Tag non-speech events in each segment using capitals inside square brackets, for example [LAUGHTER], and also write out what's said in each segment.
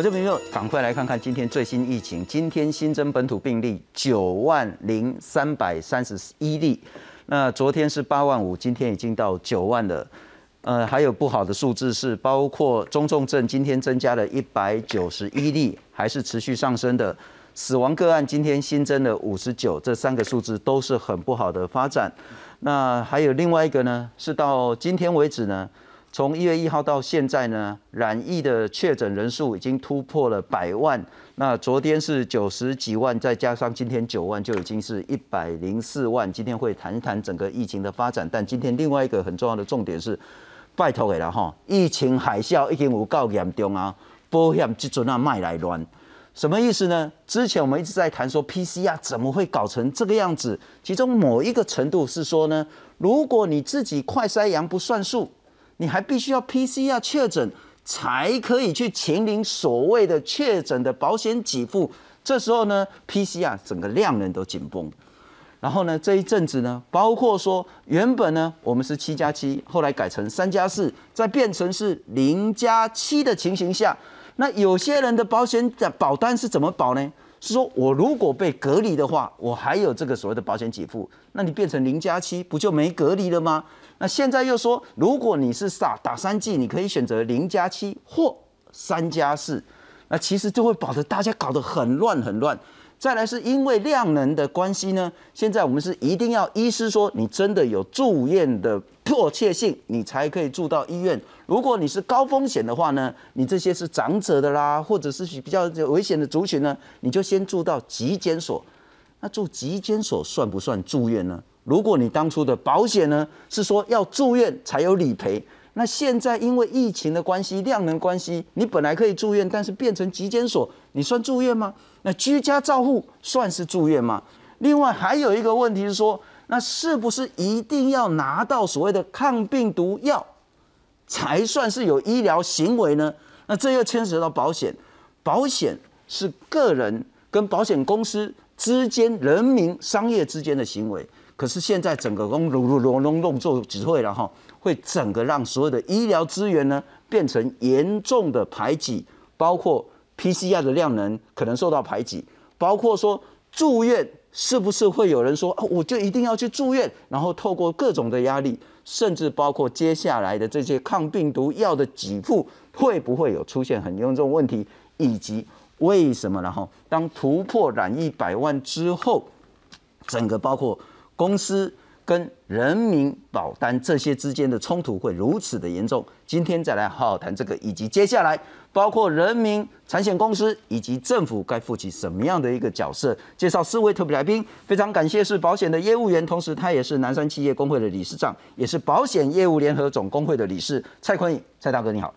我这朋友赶快来看看今天最新疫情。今天新增本土病例九万零三百三十一例，那昨天是八万五，今天已经到九万了。呃，还有不好的数字是，包括中重症今天增加了一百九十一例，还是持续上升的。死亡个案今天新增了五十九，这三个数字都是很不好的发展。那还有另外一个呢，是到今天为止呢。从一月一号到现在呢，染疫的确诊人数已经突破了百万。那昨天是九十几万，再加上今天九万，就已经是一百零四万。今天会谈一谈整个疫情的发展，但今天另外一个很重要的重点是，拜托给了哈，疫情海啸已经有够严重啊，保险这阵啊卖来乱，什么意思呢？之前我们一直在谈说 PCR 怎么会搞成这个样子，其中某一个程度是说呢，如果你自己快筛阳不算数。你还必须要 PCR 确诊才可以去请领所谓的确诊的保险给付，这时候呢，PCR 整个量能都紧绷。然后呢，这一阵子呢，包括说原本呢我们是七加七，后来改成三加四，再变成是零加七的情形下，那有些人的保险的保单是怎么保呢？是说我如果被隔离的话，我还有这个所谓的保险给付，那你变成零加七，不就没隔离了吗？那现在又说，如果你是傻打三剂，你可以选择零加七或三加四，那其实就会搞得大家搞得很乱很乱。再来是因为量能的关系呢，现在我们是一定要医师说你真的有住院的迫切性，你才可以住到医院。如果你是高风险的话呢，你这些是长者的啦，或者是比较危险的族群呢，你就先住到急检所。那住急检所算不算住院呢？如果你当初的保险呢是说要住院才有理赔，那现在因为疫情的关系、量能关系，你本来可以住院，但是变成急检所，你算住院吗？那居家照护算是住院吗？另外还有一个问题是说，那是不是一定要拿到所谓的抗病毒药才算是有医疗行为呢？那这又牵扯到保险，保险是个人跟保险公司之间、人民商业之间的行为。可是现在整个隆隆隆隆隆做指挥了哈，会整个让所有的医疗资源呢变成严重的排挤，包括 PCR 的量能可能受到排挤，包括说住院是不是会有人说哦，我就一定要去住院，然后透过各种的压力，甚至包括接下来的这些抗病毒药的给付会不会有出现很严重问题，以及为什么然后当突破染疫百万之后，整个包括。公司跟人民保单这些之间的冲突会如此的严重，今天再来好好谈这个，以及接下来包括人民产险公司以及政府该负起什么样的一个角色。介绍四位特别来宾，非常感谢是保险的业务员，同时他也是南山企业工会的理事长，也是保险业务联合总工会的理事蔡坤宇，蔡大哥你好，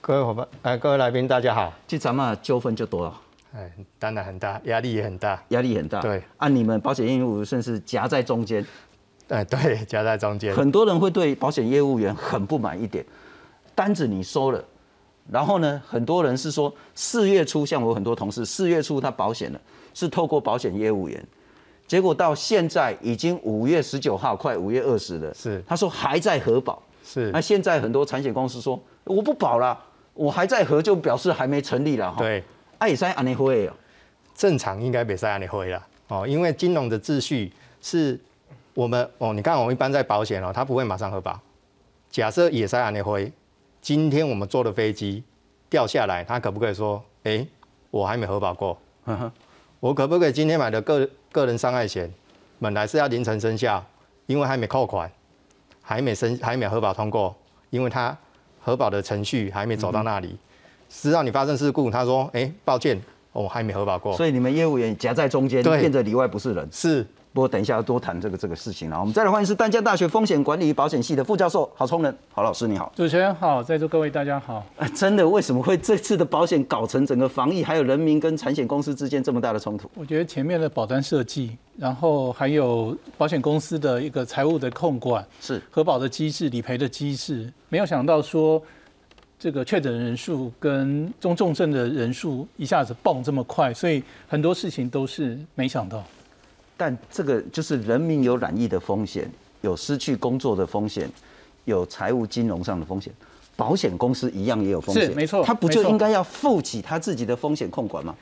各位伙伴，哎，各位来宾大家好，这咱们纠纷就多了。哎，当然很大，压力也很大，压力很大。对，按你们保险业务甚至夹在中间。哎，对，夹在中间。很多人会对保险业务员很不满一点，单子你收了，然后呢，很多人是说四月初，像我很多同事，四月初他保险了，是透过保险业务员，结果到现在已经五月十九号，快五月二十了，是，他说还在核保，是。那现在很多产险公司说我不保了，我还在核，就表示还没成立了哈。对。也使安尼会哦，正常应该别塞安尼会了哦，因为金融的秩序是我们哦，你看我们一般在保险哦，它不会马上核保。假设也塞安尼会，今天我们坐的飞机掉下来，他可不可以说，哎，我还没核保过？我可不可以今天买的个个人伤害险，本来是要凌晨生效，因为还没扣款，还没生还没核保通过，因为他核保的程序还没走到那里。知道你发生事故，他说：“哎，抱歉，我还没核保过。”所以你们业务员夹在中间，变得里外不是人。是，不过等一下要多谈这个这个事情了。我们再来欢迎是淡江大学风险管理与保险系的副教授郝崇仁，郝老师你好。主持人好，在座各位大家好。啊，真的，为什么会这次的保险搞成整个防疫还有人民跟产险公司之间这么大的冲突？我觉得前面的保单设计，然后还有保险公司的一个财务的控管，是核保的机制、理赔的机制，没有想到说。这个确诊人数跟中重症的人数一下子蹦这么快，所以很多事情都是没想到。但这个就是人民有染疫的风险，有失去工作的风险，有财务金融上的风险。保险公司一样也有风险，是没错他不就应该要负起他自己的风险控管吗？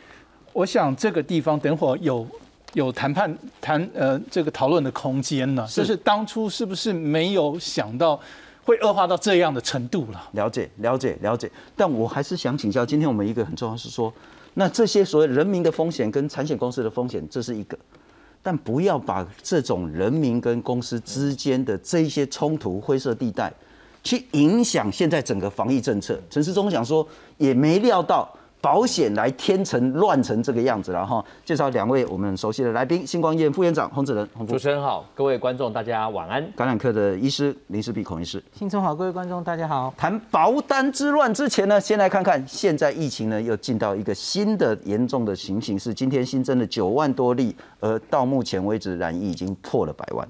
我想这个地方等会儿有有谈判谈呃这个讨论的空间呢，就是当初是不是没有想到会恶化到这样的程度了？了解，了解，了解。但我还是想请教，今天我们一个很重要是说，那这些所谓人民的风险跟产险公司的风险，这是一个，但不要把这种人民跟公司之间的这些冲突灰色地带，去影响现在整个防疫政策。陈世忠想说，也没料到。保险来天成乱成这个样子了哈！介绍两位我们熟悉的来宾：星光医院副院长洪子仁，洪主持人好，各位观众大家晚安。感染科的医师林世碧孔医师。新春好，各位观众大家好。谈保单之乱之前呢，先来看看现在疫情呢又进到一个新的严重的情形，是今天新增了九万多例，而到目前为止染疫已经破了百万。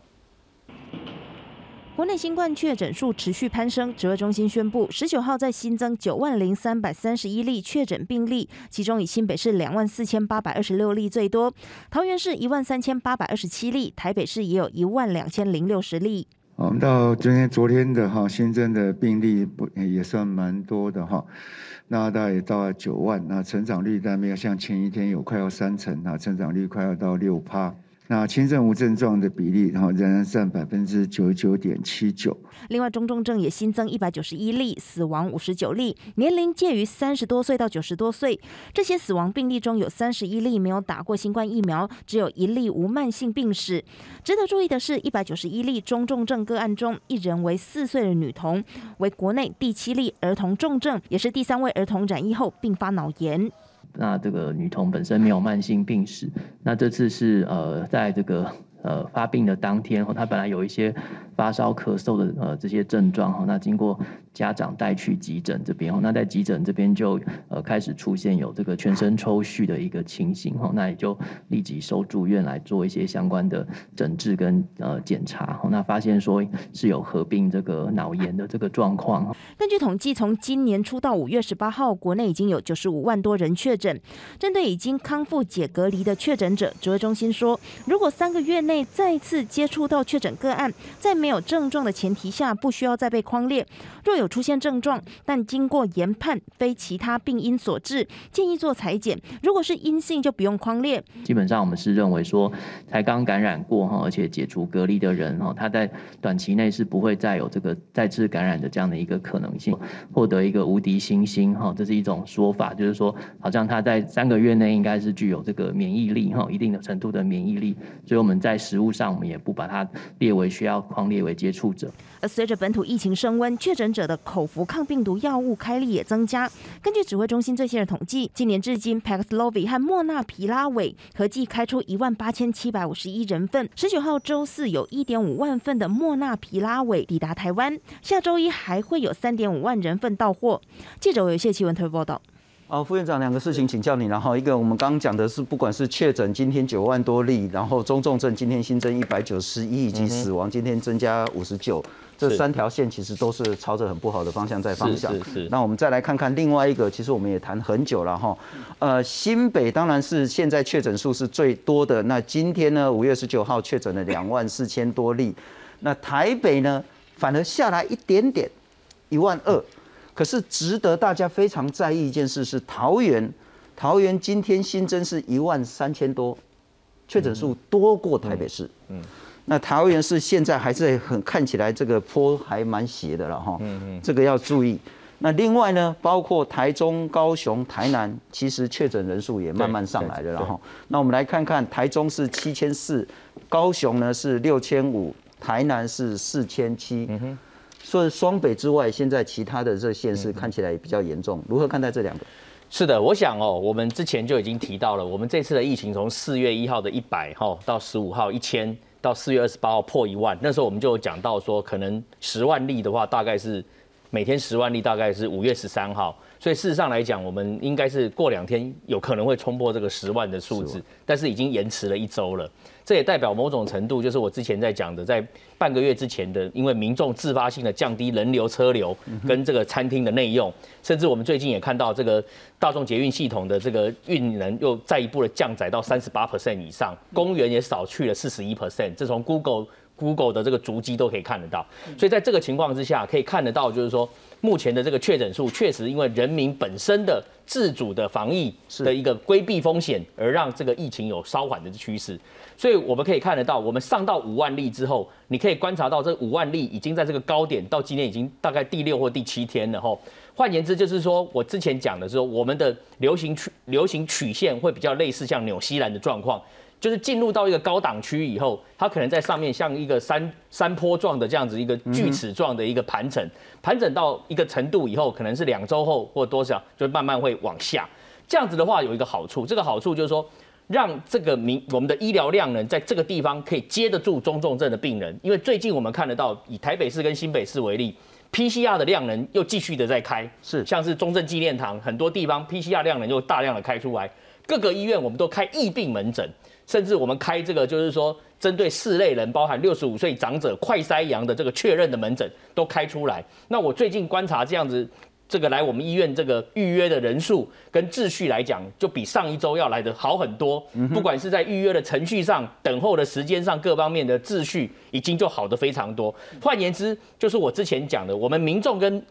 国内新冠确诊数持续攀升，指挥中心宣布，十九号再新增九万零三百三十一例确诊病例，其中以新北市两万四千八百二十六例最多，桃园市一万三千八百二十七例，台北市也有一万两千零六十例。我们到今天昨天的哈新增的病例不也算蛮多的哈，那大概也到了九万，那成长率但没有像前一天有快要三成啊，成长率快要到六趴。那轻症无症状的比例，然后仍然占百分之九十九点七九。另外，中重症也新增一百九十一例，死亡五十九例，年龄介于三十多岁到九十多岁。这些死亡病例中有三十一例没有打过新冠疫苗，只有一例无慢性病史。值得注意的是，一百九十一例中重症个案中，一人为四岁的女童，为国内第七例儿童重症，也是第三位儿童染疫后并发脑炎。那这个女童本身没有慢性病史，那这次是呃，在这个呃发病的当天，他本来有一些发烧、咳嗽的呃这些症状哈，那经过家长带去急诊这边，那在急诊这边就呃开始出现有这个全身抽搐的一个情形哈，那也就立即收住院来做一些相关的诊治跟呃检查，那发现说是有合并这个脑炎的这个状况。根据统计，从今年初到五月十八号，国内已经有九十五万多人确诊。针对已经康复解隔离的确诊者，指挥中心说，如果三个月内再次接触到确诊个案，在没有症状的前提下，不需要再被框列。若有出现症状，但经过研判非其他病因所致，建议做裁剪。如果是阴性，就不用框列。基本上我们是认为说，才刚感染过哈，而且解除隔离的人哈，他在短期内是不会再有这个再次感染的这样的一个可能性，获得一个无敌星星哈，这是一种说法，就是说好像他在三个月内应该是具有这个免疫力哈，一定的程度的免疫力，所以我们在食物上我们也不把它列为需要框列为接触者。而随着本土疫情升温，确诊者的口服抗病毒药物开立也增加。根据指挥中心最新的统计，今年至今，Paxlovid 和莫纳皮拉韦合计开出一万八千七百五十一人份。十九号周四有一点五万份的莫纳皮拉韦抵达台湾，下周一还会有三点五万人份到货。记者有谢奇文特报道。好，副院长，两个事情请教你。然后一个，我们刚刚讲的是，不管是确诊今天九万多例，然后中重症今天新增一百九十一，以及死亡今天增加五十九，这三条线其实都是朝着很不好的方向在方向。是是。那我们再来看看另外一个，其实我们也谈很久了哈。呃，新北当然是现在确诊数是最多的。那今天呢，五月十九号确诊了两万四千多例。那台北呢，反而下来一点点，一万二。可是值得大家非常在意一件事是桃园，桃园今天新增是一万三千多，确诊数多过台北市。嗯，那桃园市现在还是很看起来这个坡还蛮斜的了哈。嗯嗯，这个要注意。那另外呢，包括台中、高雄、台南，其实确诊人数也慢慢上来了。然后，那我们来看看台中是七千四，高雄呢是六千五，台南是四千七。所以双北之外，现在其他的这县市看起来也比较严重。如何看待这两个？是的，我想哦，我们之前就已经提到了，我们这次的疫情从四月一号的一百哈到十五号一千，到四月二十八号破一万，那时候我们就讲到说，可能十万例的话，大概是每天十万例，大概是五月十三号。所以事实上来讲，我们应该是过两天有可能会冲破这个十万的数字，但是已经延迟了一周了。这也代表某种程度，就是我之前在讲的，在半个月之前的，因为民众自发性的降低人流车流跟这个餐厅的内用，甚至我们最近也看到这个大众捷运系统的这个运能又再一步的降载到三十八 percent 以上，公园也少去了四十一 percent。这从 Google Google 的这个足迹都可以看得到。所以在这个情况之下，可以看得到，就是说目前的这个确诊数确实因为人民本身的自主的防疫的一个规避风险，而让这个疫情有稍缓的趋势。所以我们可以看得到，我们上到五万例之后，你可以观察到这五万例已经在这个高点，到今天已经大概第六或第七天了吼。换言之，就是说我之前讲的是说，我们的流行曲流行曲线会比较类似像纽西兰的状况，就是进入到一个高档区以后，它可能在上面像一个山山坡状的这样子一个锯齿状的一个盘整，盘整到一个程度以后，可能是两周后或多少，就慢慢会往下。这样子的话有一个好处，这个好处就是说。让这个民我们的医疗量能在这个地方可以接得住中重症的病人，因为最近我们看得到，以台北市跟新北市为例，PCR 的量能又继续的在开，是像是中正纪念堂很多地方 PCR 量能又大量的开出来，各个医院我们都开疫病门诊，甚至我们开这个就是说针对四类人，包含六十五岁长者快筛阳的这个确认的门诊都开出来。那我最近观察这样子。这个来我们医院这个预约的人数跟秩序来讲，就比上一周要来的好很多。不管是在预约的程序上、等候的时间上，各方面的秩序已经就好的非常多。换言之，就是我之前讲的，我们民众跟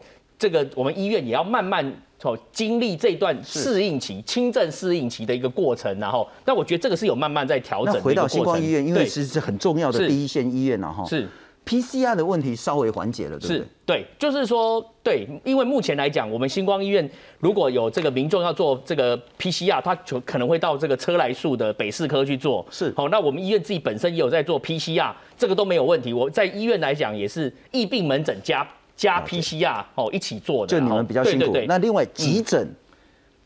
这个我们医院也要慢慢哦经历这段适应期、轻症适应期的一个过程。然后，那我觉得这个是有慢慢在调整。回到星光医院，因为是是很重要的第一线医院了哈。是。PCR 的问题稍微缓解了，对不对？对，就是说，对，因为目前来讲，我们星光医院如果有这个民众要做这个 PCR，他就可能会到这个车来树的北市科去做。是，好，那我们医院自己本身也有在做 PCR，这个都没有问题。我在医院来讲也是疫病门诊加加 PCR 哦一起做的。就你们比较辛苦。那另外急诊、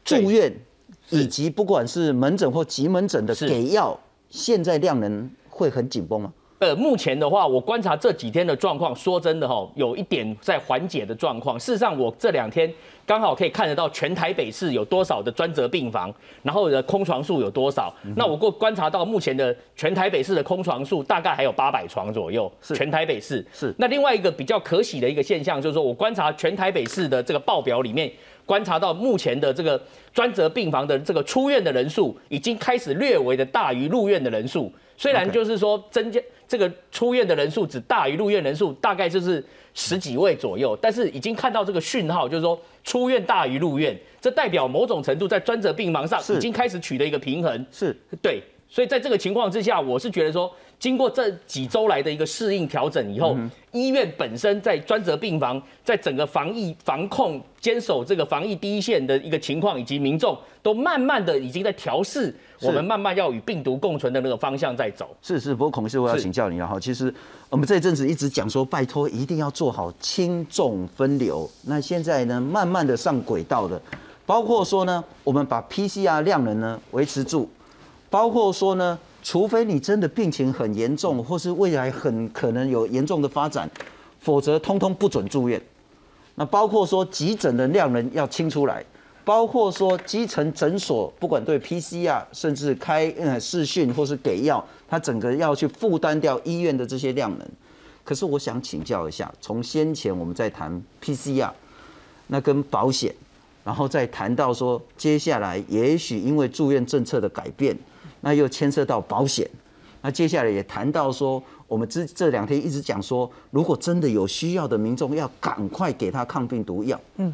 住院以及不管是门诊或急门诊的给药，现在量能会很紧绷吗？呃，目前的话，我观察这几天的状况，说真的哈，有一点在缓解的状况。事实上，我这两天刚好可以看得到全台北市有多少的专责病房，然后的空床数有多少。那我过观察到目前的全台北市的空床数大概还有八百床左右。是全台北市是。那另外一个比较可喜的一个现象，就是说我观察全台北市的这个报表里面，观察到目前的这个专责病房的这个出院的人数，已经开始略微的大于入院的人数。虽然就是说增加。这个出院的人数只大于入院人数，大概就是十几位左右。但是已经看到这个讯号，就是说出院大于入院，这代表某种程度在专责病房上已经开始取得一个平衡。是对，所以在这个情况之下，我是觉得说。经过这几周来的一个适应调整以后，医院本身在专责病房，在整个防疫防控、坚守这个防疫第一线的一个情况，以及民众都慢慢的已经在调试，我们慢慢要与病毒共存的那个方向在走。是是，不过孔师我要请教你了哈，其实我们这一阵子一直讲说，拜托一定要做好轻重分流。那现在呢，慢慢的上轨道的，包括说呢，我们把 PCR 量能呢维持住，包括说呢。除非你真的病情很严重，或是未来很可能有严重的发展，否则通通不准住院。那包括说急诊的量能要清出来，包括说基层诊所不管对 PCR 甚至开呃视讯或是给药，它整个要去负担掉医院的这些量能。可是我想请教一下，从先前我们在谈 PCR，那跟保险，然后再谈到说接下来也许因为住院政策的改变。那又牵涉到保险，那接下来也谈到说，我们这这两天一直讲说，如果真的有需要的民众，要赶快给他抗病毒药。嗯，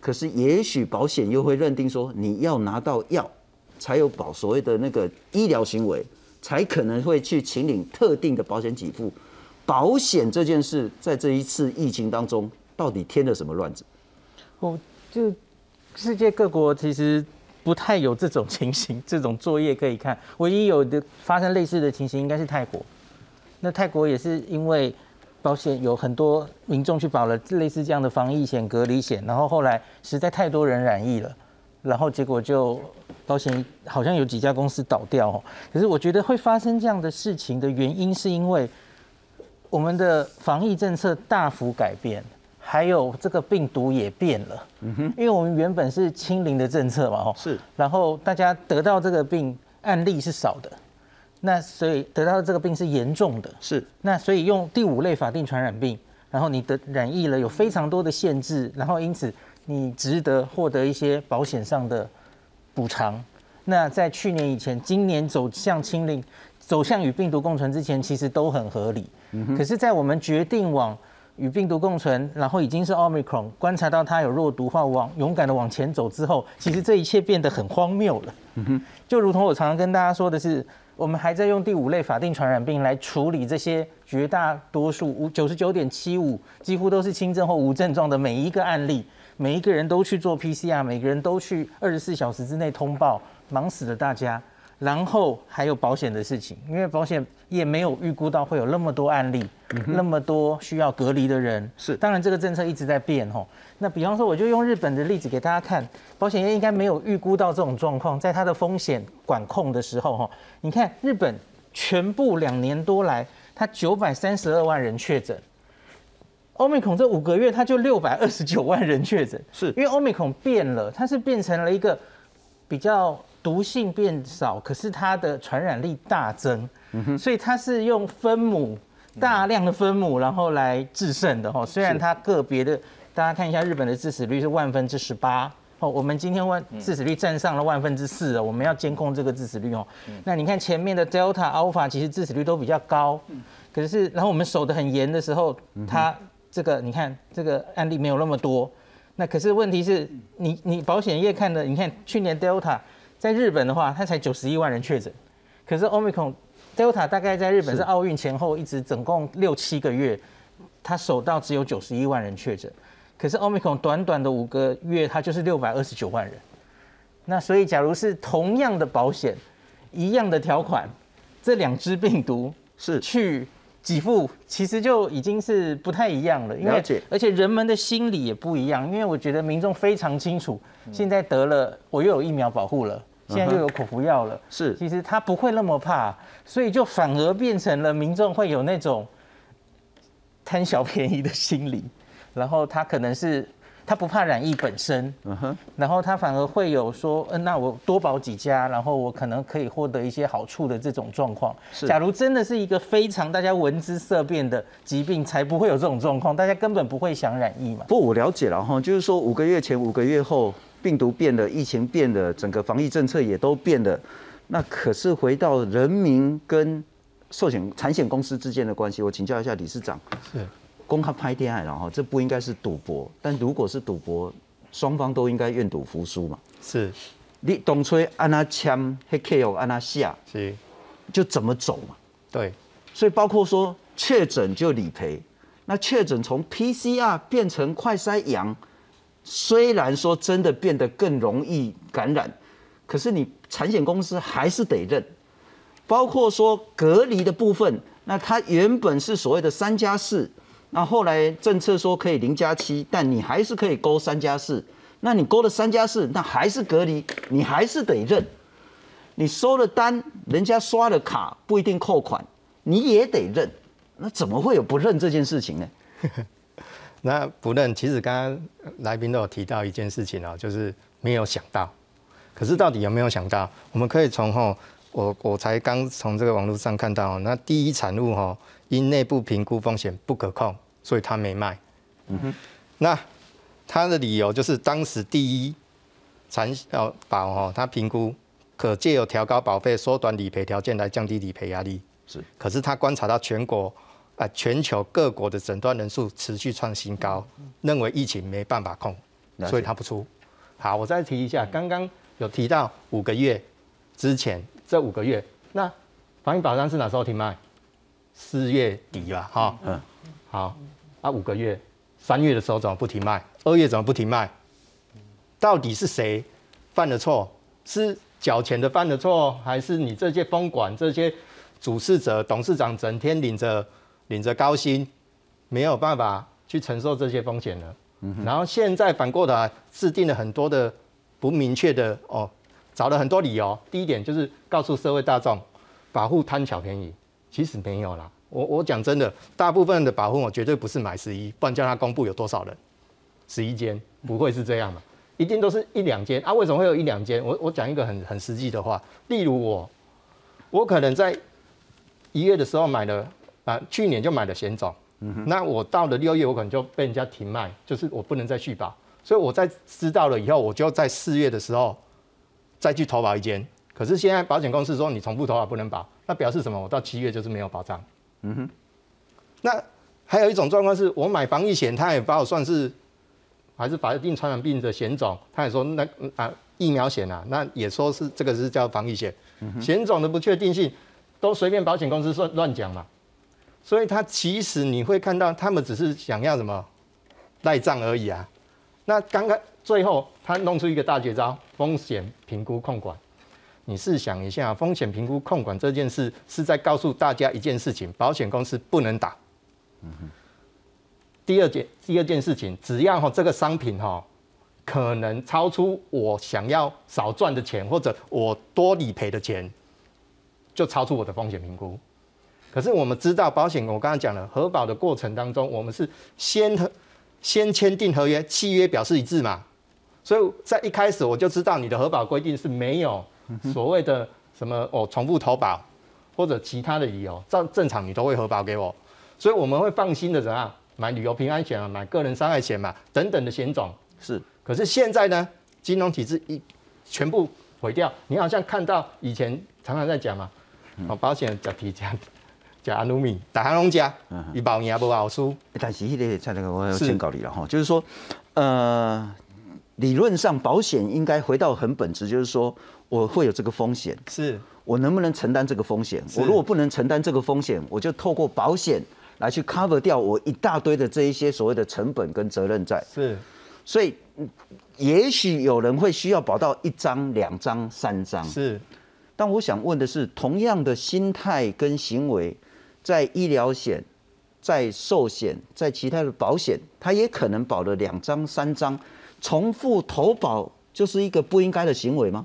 可是也许保险又会认定说，你要拿到药，才有保所谓的那个医疗行为，才可能会去请领特定的保险给付。保险这件事，在这一次疫情当中，到底添了什么乱子？哦，就世界各国其实。不太有这种情形，[LAUGHS] 这种作业可以看。唯一有的发生类似的情形，应该是泰国。那泰国也是因为保险有很多民众去保了类似这样的防疫险、隔离险，然后后来实在太多人染疫了，然后结果就保险好像有几家公司倒掉。可是我觉得会发生这样的事情的原因，是因为我们的防疫政策大幅改变。还有这个病毒也变了，嗯哼，因为我们原本是清零的政策嘛，哦，是，然后大家得到这个病案例是少的，那所以得到这个病是严重的，是，那所以用第五类法定传染病，然后你的染疫了有非常多的限制，然后因此你值得获得一些保险上的补偿。那在去年以前，今年走向清零，走向与病毒共存之前，其实都很合理。可是，在我们决定往与病毒共存，然后已经是奥密克戎，观察到它有弱毒化，往勇敢的往前走之后，其实这一切变得很荒谬了。就如同我常常跟大家说的是，我们还在用第五类法定传染病来处理这些绝大多数五九十九点七五几乎都是轻症或无症状的每一个案例，每一个人都去做 PCR，每个人都去二十四小时之内通报，忙死了大家。然后还有保险的事情，因为保险也没有预估到会有那么多案例，那么多需要隔离的人。是，当然这个政策一直在变吼。那比方说，我就用日本的例子给大家看，保险业应该没有预估到这种状况，在它的风险管控的时候哈，你看日本全部两年多来，它九百三十二万人确诊，欧米孔这五个月它就六百二十九万人确诊，是因为欧米孔变了，它是变成了一个比较。毒性变少，可是它的传染力大增，所以它是用分母大量的分母，然后来制胜的哈。虽然它个别的，大家看一下日本的致死率是万分之十八哦，我们今天万致死率占上了万分之四了，我们要监控这个致死率哦。那你看前面的 Delta、Alpha 其实致死率都比较高，可是然后我们守得很严的时候，它这个你看这个案例没有那么多。那可是问题是你你保险业看的，你看去年 Delta。在日本的话，它才九十一万人确诊，可是 Omicron Delta 大概在日本是奥运前后一直总共六七个月，它守到只有九十一万人确诊，可是 Omicron 短短的五个月，它就是六百二十九万人。那所以，假如是同样的保险，一样的条款，这两只病毒是去给付，其实就已经是不太一样了。了解，而且人们的心理也不一样，因为我觉得民众非常清楚，现在得了，我又有疫苗保护了。现在又有口服药了，是，其实他不会那么怕，所以就反而变成了民众会有那种贪小便宜的心理，然后他可能是他不怕染疫本身，嗯哼，然后他反而会有说，嗯，那我多保几家，然后我可能可以获得一些好处的这种状况。是，假如真的是一个非常大家闻之色变的疾病，才不会有这种状况，大家根本不会想染疫嘛。不，我了解了哈，就是说五个月前、五个月后。病毒变了，疫情变了，整个防疫政策也都变了。那可是回到人民跟寿险产险公司之间的关系，我请教一下理事长。是公开拍电爱了哈，这不应该是赌博。但如果是赌博，双方都应该愿赌服输嘛。是，你董吹按他签，黑 K O 按他下，是，就怎么走嘛。对，所以包括说确诊就理赔，那确诊从 P C R 变成快筛阳。虽然说真的变得更容易感染，可是你产险公司还是得认，包括说隔离的部分，那它原本是所谓的三加四，那后来政策说可以零加七，但你还是可以勾三加四，那你勾了三加四，那还是隔离，你还是得认，你收了单，人家刷了卡不一定扣款，你也得认，那怎么会有不认这件事情呢？那不认，其实刚刚来宾都有提到一件事情哦，就是没有想到。可是到底有没有想到？我们可以从吼，我我才刚从这个网络上看到，那第一产物哈，因内部评估风险不可控，所以他没卖。嗯哼。那他的理由就是当时第一产要保哈，他评估可借由调高保费、缩短理赔条件来降低理赔压力。是。可是他观察到全国。啊，全球各国的诊断人数持续创新高，认为疫情没办法控，所以他不出。好，我再提一下，刚刚有提到五个月之前这五个月，那防疫保障是哪时候停卖？四月底吧，哈，嗯，好，啊，五个月，三月的时候怎么不停卖？二月怎么不停卖？到底是谁犯了错？是缴钱的犯了错，还是你这些风管这些主事者、董事长整天领着？领着高薪，没有办法去承受这些风险了。然后现在反过来制定了很多的不明确的哦，找了很多理由。第一点就是告诉社会大众，保护贪小便宜，其实没有啦。我我讲真的，大部分的保护我绝对不是买十一，不然叫他公布有多少人，十一间不会是这样嘛？一定都是一两间啊？为什么会有一两间？我我讲一个很很实际的话，例如我，我可能在一月的时候买了。啊，去年就买了险种，那我到了六月，我可能就被人家停卖，就是我不能再续保，所以我在知道了以后，我就在四月的时候再去投保一间。可是现在保险公司说你重复投保不能保，那表示什么？我到七月就是没有保障。嗯哼。那还有一种状况是我买防疫险，他也把我算是还是法定传染病的险种，他也说那啊疫苗险啊，那也说是这个是叫防疫险，险种的不确定性都随便保险公司说乱讲嘛。所以他其实你会看到，他们只是想要什么赖账而已啊。那刚刚最后他弄出一个大绝招，风险评估控管。你试想一下，风险评估控管这件事是在告诉大家一件事情：保险公司不能打。嗯第二件第二件事情，只要哈这个商品哈可能超出我想要少赚的钱，或者我多理赔的钱，就超出我的风险评估。可是我们知道保险，我刚刚讲了核保的过程当中，我们是先和先签订合约，契约表示一致嘛。所以在一开始我就知道你的核保规定是没有所谓的什么哦重复投保或者其他的理由，照正常你都会核保给我。所以我们会放心的怎样买旅游平安险啊，买个人伤害险嘛等等的险种是。可是现在呢，金融体制一全部毁掉，你好像看到以前常常在讲嘛，哦保险讲提讲。加安努米，大行拢加，伊保赢不保输。但是迄个在那个我要先告你了哈，就是说，呃，理论上保险应该回到很本质，就是说我会有这个风险，是我能不能承担这个风险？我如果不能承担这个风险，我就透过保险来去 cover 掉我一大堆的这一些所谓的成本跟责任在。是，所以也许有人会需要保到一张、两张、三张。是，但我想问的是，同样的心态跟行为。在医疗险、在寿险、在其他的保险，他也可能保了两张、三张，重复投保就是一个不应该的行为吗？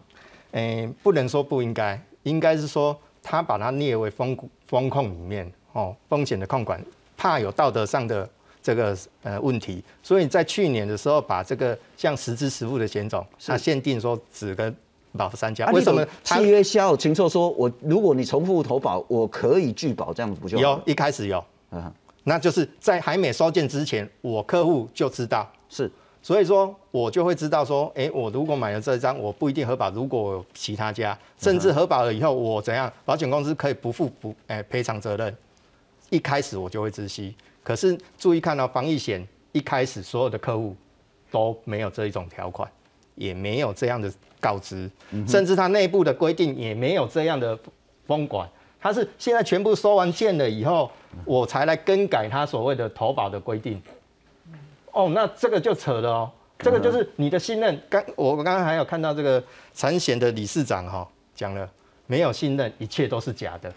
诶，不能说不应该，应该是说他把它列为风风控里面哦，风险的控管，怕有道德上的这个呃问题，所以在去年的时候把这个像实支实付的险种，它限定说只跟。保三家，为什么契约销清楚说，我如果你重复投保，我可以拒保，这样子不就有？一开始有，嗯，那就是在还没收件之前，我客户就知道是，所以说我就会知道说，哎，我如果买了这张，我不一定核保。如果其他家，甚至核保了以后，我怎样，保险公司可以不负不哎赔偿责任。一开始我就会知悉，可是注意看到防疫险一开始所有的客户都没有这一种条款。也没有这样的告知，甚至他内部的规定也没有这样的封管。他是现在全部收完件了以后，我才来更改他所谓的投保的规定。哦，那这个就扯了哦，这个就是你的信任。刚我刚刚还有看到这个产险的理事长哈讲了，没有信任，一切都是假的。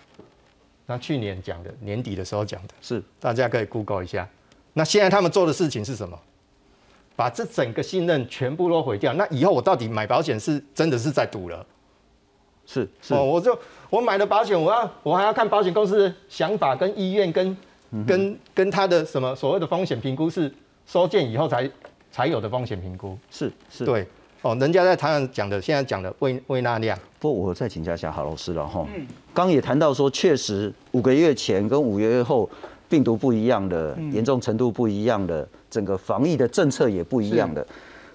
那去年讲的，年底的时候讲的，是大家可以 Google 一下。那现在他们做的事情是什么？把这整个信任全部都毁掉，那以后我到底买保险是真的是在赌了？是是哦，我就我买了保险，我要我还要看保险公司的想法跟意愿跟跟跟他的什么所谓的风险评估是收件以后才才有的风险评估，是是，对哦，人家在台上讲的，现在讲的未未纳量。不，我再请教一下郝老师了哈。嗯，刚也谈到说，确实五个月前跟五个月后病毒不一样的严重程度不一样的。整个防疫的政策也不一样的，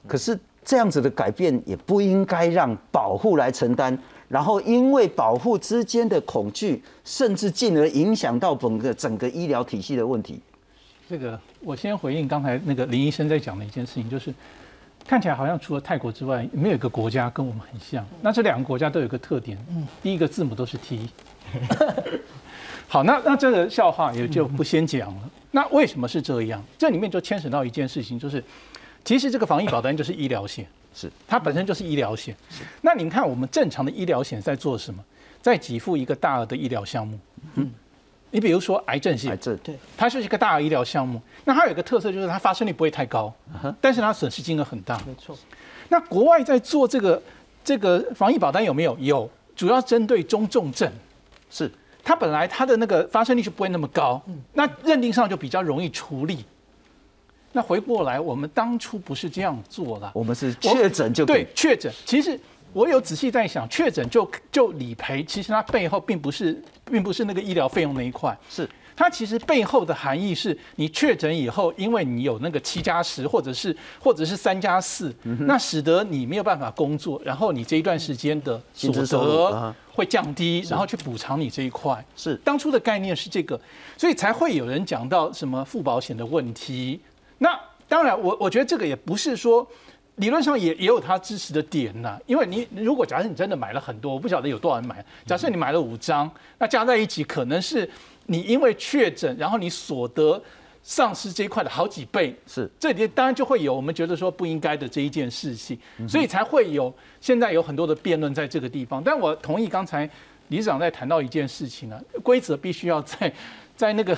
可是这样子的改变也不应该让保护来承担，然后因为保护之间的恐惧，甚至进而影响到整个整个医疗体系的问题。这个我先回应刚才那个林医生在讲的一件事情，就是看起来好像除了泰国之外，没有一个国家跟我们很像。那这两个国家都有一个特点，第一个字母都是 T。[LAUGHS] 好，那那这个笑话也就不先讲了。那为什么是这样？这里面就牵扯到一件事情，就是其实这个防疫保单就是医疗险，是它本身就是医疗险。是。那您看我们正常的医疗险在做什么？在给付一个大额的医疗项目。嗯。你比如说癌症险，癌症对，它是一个大额医疗项目。那它有一个特色就是它发生率不会太高，但是它损失金额很大。没错。那国外在做这个这个防疫保单有没有？有，主要针对中重症。是。它本来它的那个发生率就不会那么高，那认定上就比较容易处理。那回过来，我们当初不是这样做了，我们是确诊就对确诊。其实我有仔细在想，确诊就就理赔，其实它背后并不是并不是那个医疗费用那一块，是它其实背后的含义是你确诊以后，因为你有那个七加十或者是或者是三加四，那使得你没有办法工作，然后你这一段时间的所得啊会降低，然后去补偿你这一块。是。当初的概念是这个，所以才会有人讲到什么付保险的问题。那当然我，我觉得这个也不是说理论上也也有他支持的点呐、因为你如果假设你真的买了很多，我不晓得有多少人买，假设你买了五张，那加在一起可能是你因为确诊，然后你所得丧失这一块的好几倍，是这里当然就会有我们觉得说不应该的这一件事情，所以才会有现在有很多的辩论在这个地方。但我同意刚才理事长在谈到一件事情啊，规则必须要在 [LAUGHS] 在那个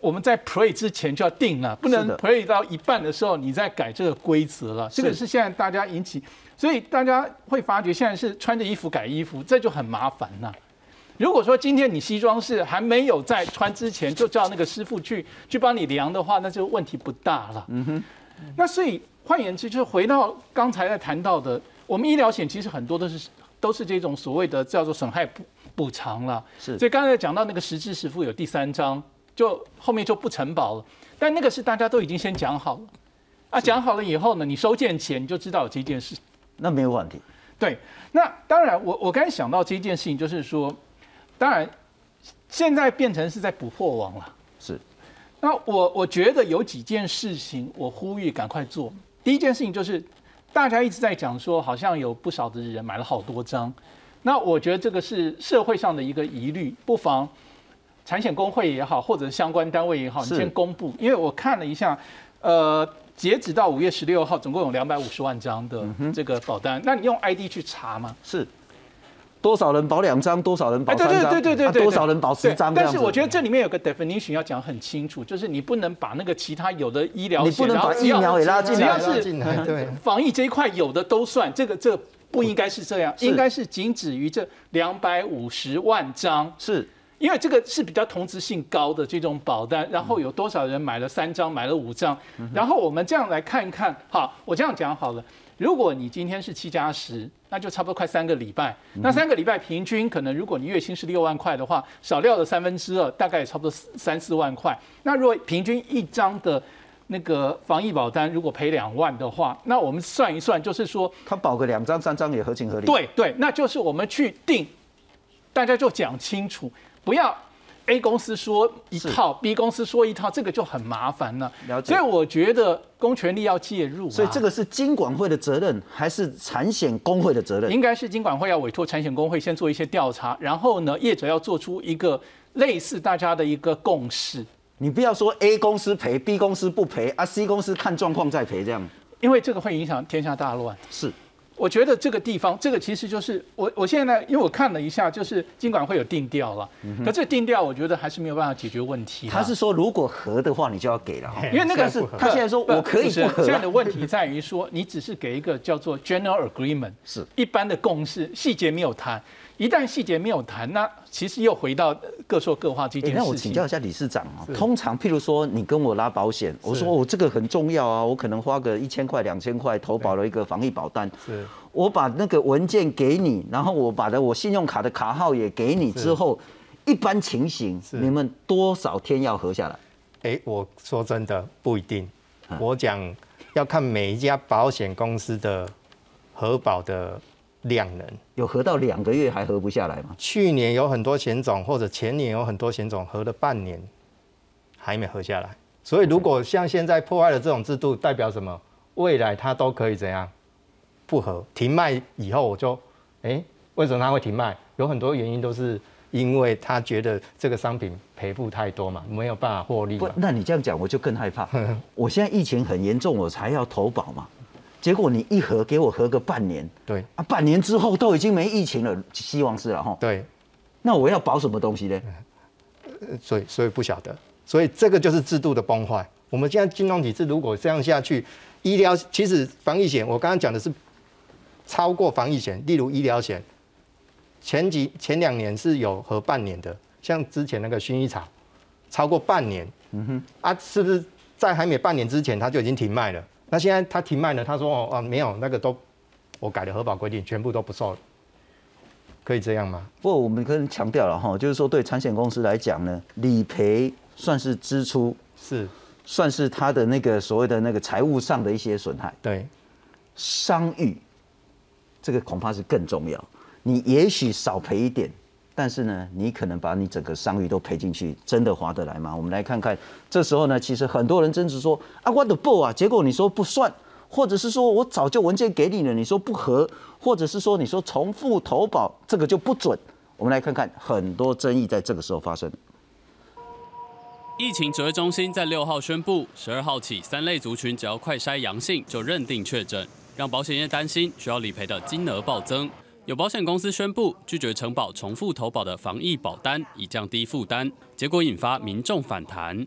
我们在 play 之前就要定了，不能 play 到一半的时候你再改这个规则了。这个是现在大家引起，所以大家会发觉现在是穿着衣服改衣服，这就很麻烦呐、如果说今天你西装是还没有在穿之前就叫那个师傅去去帮你量的话，那就问题不大了。嗯哼。那所以换言之，就是回到刚才在谈到的，我们医疗险其实很多都是都是这种所谓的叫做损害补补偿了。是所以刚才讲到那个实质实付有第三章，就后面就不承保了。但那个是大家都已经先讲好了。啊，讲好了以后呢，你收件前你就知道有这件事那没有问题。对，那当然我，我刚才想到这一件事情，就是说，当然现在变成是在捕破网了。是，那我我觉得有几件事情，我呼吁赶快做。第一件事情就是，大家一直在讲说，好像有不少的人买了好多张，那我觉得这个是社会上的一个疑虑，不妨产险工会也好，或者相关单位也好，你先公布，因为我看了一下，呃。截止到五月十六号，总共有两百五十万张的嗯这个保单。那你用 ID 去查吗？是多少人保两张，多少人保哎，对对三张，对对对对，啊多少人保十张？但是我觉得这里面有个 definition 要讲很清楚，就是你不能把那个其他有的医疗你险，不能把疫苗也拉进来只要是对防疫这一块有的都算，这个这不应该是这样，应该是仅止于这两百五十万张。是因为这个是比较同质性高的这种保单，然后有多少人买了三张，买了五张，然后我们这样来看一看，好，我这样讲好了。如果你今天是七加十，那就差不多快三个礼拜。那三个礼拜平均可能，如果你月薪是六万块的话，少掉了三分之二，大概也差不多三四万块。那如果平均一张的那个防疫保单，如果赔两万的话，那我们算一算，就是说他保个两张三张也合情合理。，对对，那就是我们去定，大家就讲清楚，不要 A 公司说一套，B 公司说一套，这个就很麻烦了。了解所以我觉得公权力要介入、啊，所以这个是金管会的责任，还是产险工会的责任？应该是金管会要委托产险工会先做一些调查，然后呢，业者要做出一个类似大家的一个共识。你不要说 A 公司赔，B 公司不赔啊，C 公司看状况再赔，这样因为这个会影响天下大乱。是我觉得这个地方，这个其实就是我我现在，因为我看了一下，就是尽管会有定调了，可这个定调我觉得还是没有办法解决问题。他是说如果合的话，你就要给了哈。因为那个现在不合他现在说我可以不合啊现在的问题在于说，你只是给一个叫做 general agreement，是一般的共识，细节没有谈。一旦细节没有谈，那其实又回到各说各话这哎、件那我事情。请教一下理事长啊，通常譬如说你跟我拉保险，我说我、这个很重要啊，我可能花个一千块、两千块投保了一个防疫保单，是。我把那个文件给你，然后我把的我信用卡的卡号也给你之后，一般情形你们多少天要核下来？哎，我说真的不一定，嗯我讲要看每一家保险公司的核保的量能。有合到两个月还合不下来吗？去年有很多险种，或者前年有很多险种合了半年，还没合下来。所以如果像现在破坏了这种制度，代表什么？未来它都可以怎样不合停卖以后，我就哎、为什么它会停卖？有很多原因都是因为他觉得这个商品赔付太多嘛，没有办法获利，。不那你这样讲我就更害怕。[LAUGHS] 我现在疫情很严重，我才要投保嘛，结果你一合给我合个半年对啊，半年之后都已经没疫情了，希望是了哈。对，那我要保什么东西呢？所以所以不晓得，所以这个就是制度的崩坏。我们现在金融体制如果这样下去，医疗其实防疫险，我刚刚讲的是超过防疫险，例如医疗险，前几前两年是有合半年的，像之前那个薰衣草，超过半年，嗯哼，啊，是不是在还没半年之前它就已经停卖了？那现在他停卖了，他说哦啊没有那个都我改了核保规定，全部都不受了，可以这样吗？不过我们跟强调了哈，就是说对产险公司来讲呢，理赔算是支出，是，算是他的那个所谓的那个财务上的一些损害。对，商誉，这个恐怕是更重要。你也许少赔一点，但是呢，你可能把你整个商誉都赔进去，真的划得来吗？我们来看看，这时候呢，其实很多人争执说啊，我的报啊，结果你说不算，或者是说我早就文件给你了，你说不合，或者是说你说重复投保，这个就不准。我们来看看，很多争议在这个时候发生。疫情指挥中心在六号宣布，十二号起，三类族群只要快筛阳性就认定确诊，让保险业担心需要理赔的金额暴增。有保险公司宣布拒绝承保重复投保的防疫保单，以降低负担，结果引发民众反弹。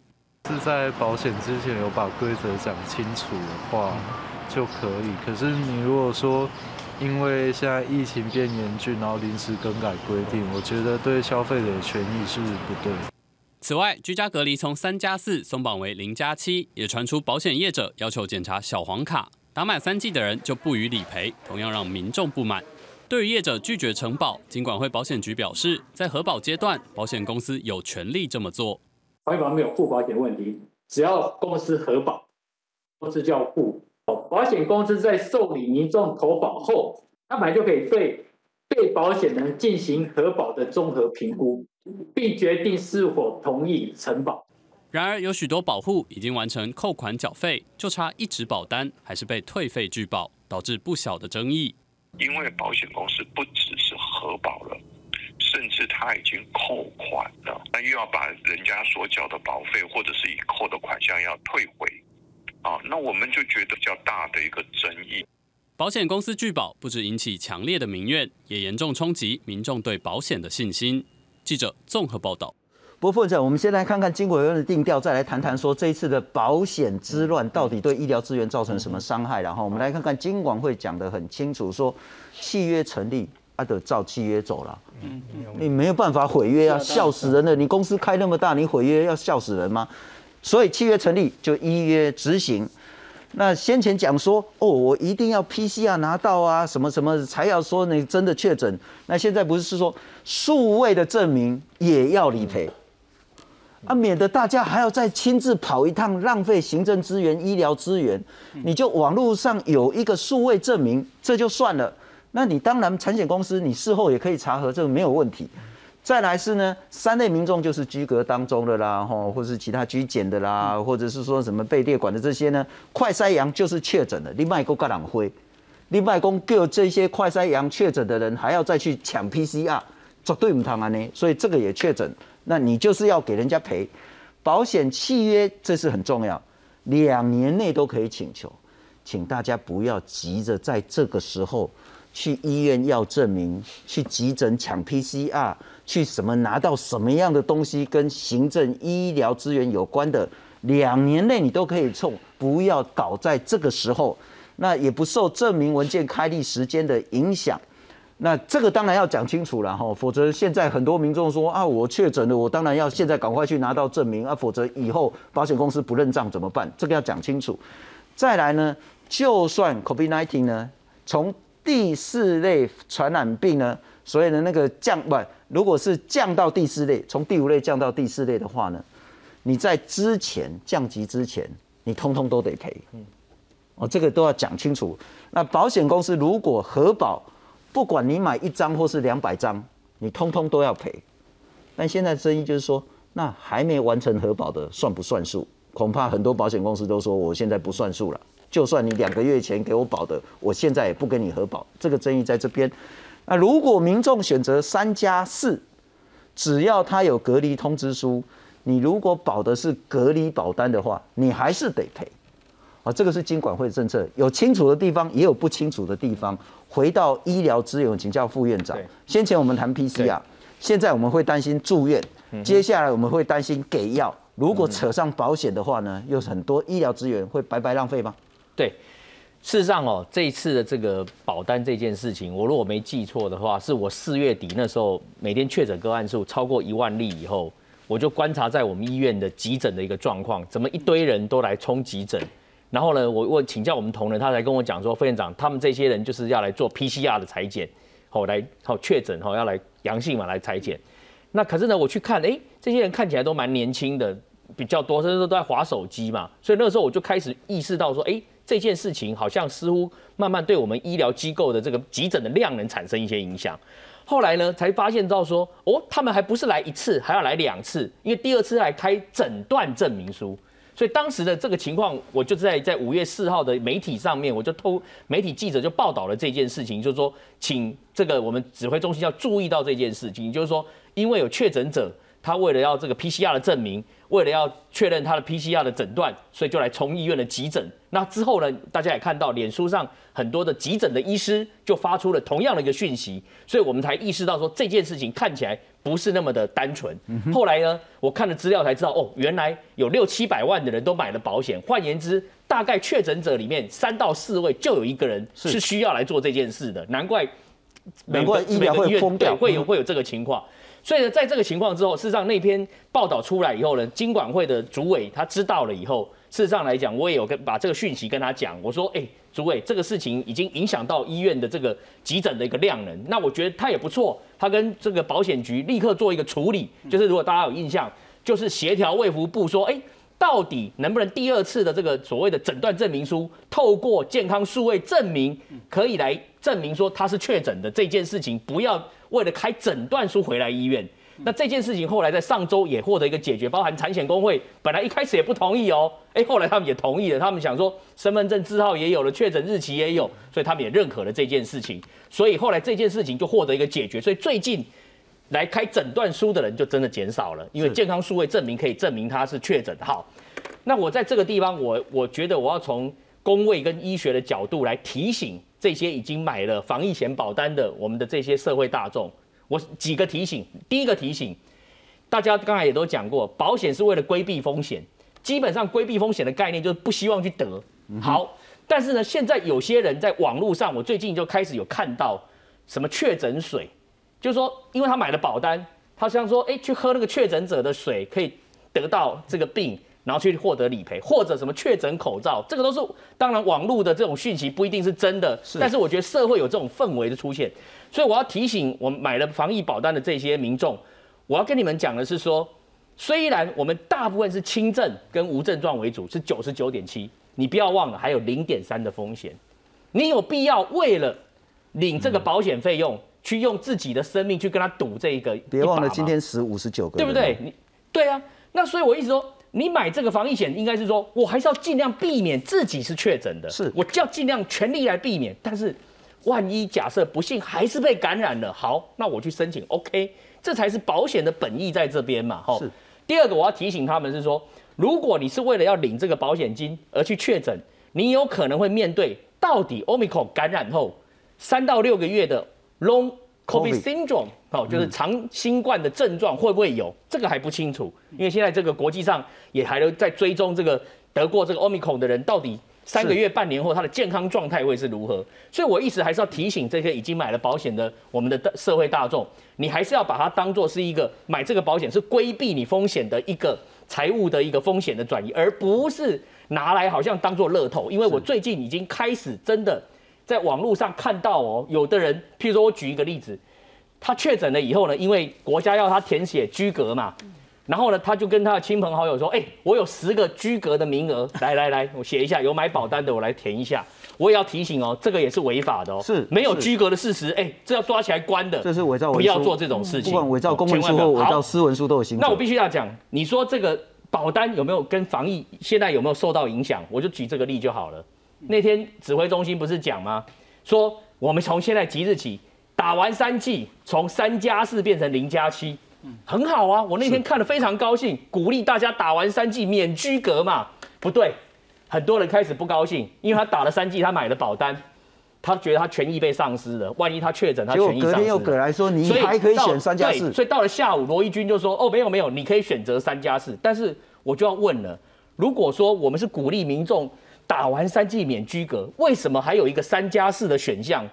是在保险之前有把规则讲清楚的话就可以，可是你如果说因为现在疫情变严峻，然后临时更改规定，我觉得对消费者的权益是不对。此外，居家隔离从三加四松绑为零加七，也传出保险业者要求检查小黄卡，打满三剂的人就不予理赔，同样让民众不满。对于业者拒绝承保，金管会保险局表示，在核保阶段，保险公司有权利这么做。保险没有付保险问题，只要公司核保，公司就要付。保险公司在受理民众投保后，他本来就可以对被保险人进行核保的综合评估。并决定是否同意承保。然而，有许多保户已经完成扣款缴费，就差一纸保单还是被退费拒保，导致不小的争议。因为保险公司不只是核保了，甚至他已经扣款了，那又要把人家所缴的保费或者是已扣的款项要退回，啊，那我们就觉得比较大的一个争议。保险公司拒保不止引起强烈的民怨，也严重冲击民众对保险的信心。记者综合报道。不过，副长，我们先来看看金管会的定调，再来谈谈说这一次的保险之乱到底对医疗资源造成什么伤害。然后，我们来看看金管会讲得很清楚，说契约成立，啊，得照契约走了。嗯，你没有办法毁约啊，笑死人了！你公司开那么大，你毁约要笑死人吗？所以契约成立就依约执行。那先前讲说，哦，我一定要 PCR 拿到啊，什么什么才要说你真的确诊。那现在不是说数位的证明也要理赔啊，免得大家还要再亲自跑一趟，浪费行政资源、医疗资源。你就网络上有一个数位证明，这就算了。那你当然产险公司，你事后也可以查核，这个没有问题。再来是呢，三类民众就是居隔当中的啦，吼，或是其他居检的啦，或者是说什么被列管的这些呢，快筛阳就是确诊的，另外一个感染灰，另外公叫这些快筛阳确诊的人还要再去抢 PCR，绝对唔通啊呢，所以这个也确诊，那你就是要给人家赔，保险契约这是很重要，两年内都可以请求，请大家不要急着在这个时候去医院要证明，去急诊抢 PCR。去什么拿到什么样的东西跟行政医疗资源有关的，两年内你都可以冲，不要搞在这个时候，那也不受证明文件开立时间的影响。那这个当然要讲清楚了哈，否则现在很多民众说啊，我确诊了，我当然要现在赶快去拿到证明啊，否则以后保险公司不认账怎么办？这个要讲清楚。再来呢，就算 COVID-19 呢，从第四类传染病呢，所以呢那个降不。如果是降到第四类，从第五类降到第四类的话呢，你在之前降级之前，你通通都得赔。嗯，哦，这个都要讲清楚。那保险公司如果核保，不管你买一张或是两百张，你通通都要赔。但现在争议就是说，那还没完成核保的算不算数？恐怕很多保险公司都说，我现在不算数了。就算你两个月前给我保的，我现在也不跟你核保。这个争议在这边。那如果民众选择三加四，只要他有隔离通知书，你如果保的是隔离保单的话，你还是得赔。啊，这个是金管会的政策，有清楚的地方，也有不清楚的地方。回到医疗资源，请教副院长。先前我们谈 PCR，现在我们会担心住院，接下来我们会担心给药。如果扯上保险的话呢，又很多医疗资源会白白浪费吗？对。事实上哦，这一次的这个保单这件事情，我如果没记错的话，是我四月底那时候每天确诊个案数超过一万例以后，我就观察在我们医院的急诊的一个状况，怎么一堆人都来冲急诊，然后呢，我我请教我们同仁，他才跟我讲说，副院长，他们这些人就是要来做 PCR 的裁剪，好来好确诊哈，要来阳性嘛来裁剪。那可是呢，我去看，哎，这些人看起来都蛮年轻的，比较多，甚至都在划手机嘛，所以那个时候我就开始意识到说，哎，这件事情好像似乎慢慢对我们医疗机构的这个急诊的量能产生一些影响。后来呢，才发现到说，哦，他们还不是来一次，还要来两次，因为第二次来开诊断证明书。所以当时的这个情况，我就在在五月四号的媒体上面，我就偷媒体记者就报道了这件事情，就是说，请这个我们指挥中心要注意到这件事情，就是说，因为有确诊者，他为了要这个 PCR 的证明。为了要确认他的 PCR 的诊断，所以就来冲医院的急诊。那之后呢，大家也看到脸书上很多的急诊的医师就发出了同样的一个讯息，所以我们才意识到说这件事情看起来不是那么的单纯。后来呢，我看了资料才知道，哦，原来有六七百万的人都买了保险。换言之，大概确诊者里面三到四位就有一个人是需要来做这件事的。难怪，难怪医疗会疯掉，会有会有这个情况。所以呢，在这个情况之后，事实上那篇报道出来以后呢，经管会的主委他知道了以后，事实上来讲，我也有跟把这个讯息跟他讲，我说，哎，主委，这个事情已经影响到医院的这个急诊的一个量能，那我觉得他也不错，他跟这个保险局立刻做一个处理，就是如果大家有印象，就是协调卫福部说，哎，到底能不能第二次的这个所谓的诊断证明书，透过健康数位证明，可以来证明说他是确诊的这件事情，不要。为了开诊断书回来医院，那这件事情后来在上周也获得一个解决，包含产险工会本来一开始也不同意哦，哎，后来他们也同意了，他们想说身份证字号也有了，确诊日期也有，所以他们也认可了这件事情，所以后来这件事情就获得一个解决，所以最近来开诊断书的人就真的减少了，因为健康数位证明可以证明他是确诊。好，那我在这个地方，我我觉得我要从工位跟医学的角度来提醒。这些已经买了防疫险保单的我们的这些社会大众，我几个提醒。第一个提醒，大家刚才也都讲过，保险是为了规避风险，基本上规避风险的概念就是不希望去得。好，但是呢，现在有些人在网络上，我最近就开始有看到什么确诊水，就是说，因为他买了保单，他想说，哎，去喝那个确诊者的水可以得到这个病。然后去获得理赔，或者什么确诊口罩，这个都是当然网络的这种讯息不一定是真的，但是我觉得社会有这种氛围的出现，所以我要提醒我们买了防疫保单的这些民众，我要跟你们讲的是说，虽然我们大部分是轻症跟无症状为主，是九十九点七，你不要忘了还有零点三的风险，你有必要为了领这个保险费用，去用自己的生命去跟他赌这一个？别忘了今天十五十九个，对不对？你对啊，那所以我一直说。你买这个防疫险，应该是说我还是要尽量避免自己是确诊的，是，我就要尽量全力来避免。但是，万一假设不幸还是被感染了，好，那我去申请，OK，这才是保险的本意在这边嘛，哈。是。第二个我要提醒他们是说，如果你是为了要领这个保险金而去确诊，你有可能会面对到底 Omicron 感染后三到六个月的 Long COVID syndrome。哦，就是长新冠的症状会不会有？这个还不清楚，因为现在这个国际上也还在追踪这个得过这个 Omicron 的人，到底三个月、半年后他的健康状态会是如何？所以我一直还是要提醒这些已经买了保险的我们的社会大众，你还是要把它当做是一个买这个保险是规避你风险的一个财务的一个风险的转移，而不是拿来好像当做乐透。因为我最近已经开始真的在网络上看到哦，有的人，譬如说我举一个例子。他确诊了以后呢，因为国家要他填写居格嘛，然后呢，他就跟他的亲朋好友说：“哎，我有十个居格的名额，[LAUGHS] 来来来，我写一下，有买保单的我来填一下。”我也要提醒哦，这个也是违法的哦，是没有居格的事实，哎，这要抓起来关的。这是伪造文书，不要做这种事情。不管伪造公文书或伪造私文书都有刑。那我必须要讲，你说这个保单有没有跟防疫现在有没有受到影响？我就举这个例就好了。那天指挥中心不是讲吗？说我们从现在即日起。打完三剂，从三加四变成零加七，很好啊！我那天看了非常高兴，鼓励大家打完三剂免居隔嘛。不对，很多人开始不高兴，因为他打了三剂，他买了保单，他觉得他权益被丧失了。万一他确诊，他权益丧失。隔天又隔来说，你还可以选三加四。所以到了下午，罗一军就说：“哦，没有没有，你可以选择三加四。”但是我就要问了，如果说我们是鼓励民众打完三剂免居隔，为什么还有一个三加四的选项？